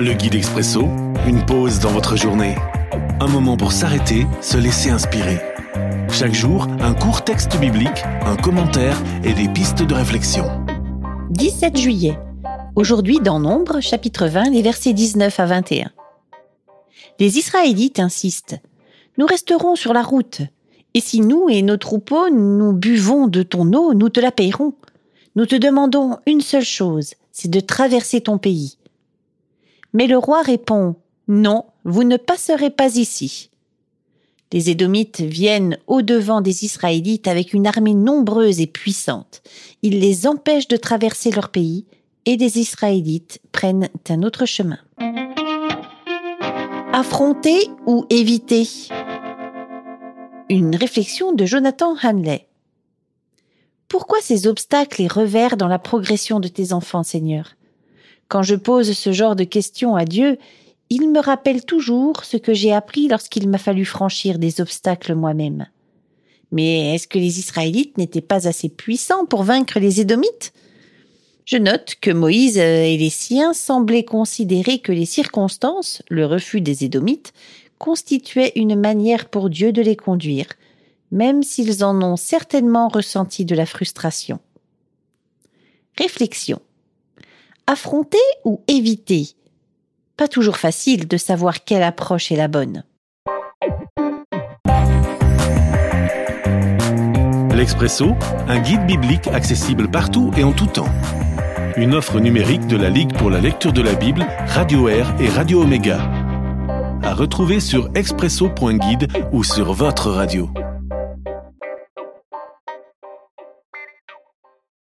Le guide expresso, une pause dans votre journée. Un moment pour s'arrêter, se laisser inspirer. Chaque jour, un court texte biblique, un commentaire et des pistes de réflexion. 17 juillet. Aujourd'hui dans Nombre, chapitre 20, les versets 19 à 21. Les Israélites insistent. Nous resterons sur la route. Et si nous et nos troupeaux, nous buvons de ton eau, nous te la payerons. Nous te demandons une seule chose, c'est de traverser ton pays. Mais le roi répond Non, vous ne passerez pas ici. Les Édomites viennent au-devant des Israélites avec une armée nombreuse et puissante. Ils les empêchent de traverser leur pays et les Israélites prennent un autre chemin. Affronter ou éviter? Une réflexion de Jonathan Hanley. Pourquoi ces obstacles et revers dans la progression de tes enfants, Seigneur? Quand je pose ce genre de questions à Dieu, il me rappelle toujours ce que j'ai appris lorsqu'il m'a fallu franchir des obstacles moi-même. Mais est-ce que les Israélites n'étaient pas assez puissants pour vaincre les Édomites? Je note que Moïse et les siens semblaient considérer que les circonstances, le refus des Édomites, constituaient une manière pour Dieu de les conduire, même s'ils en ont certainement ressenti de la frustration. Réflexion. Affronter ou éviter Pas toujours facile de savoir quelle approche est la bonne. L'Expresso, un guide biblique accessible partout et en tout temps. Une offre numérique de la Ligue pour la lecture de la Bible, Radio Air et Radio Omega. À retrouver sur expresso.guide ou sur votre radio.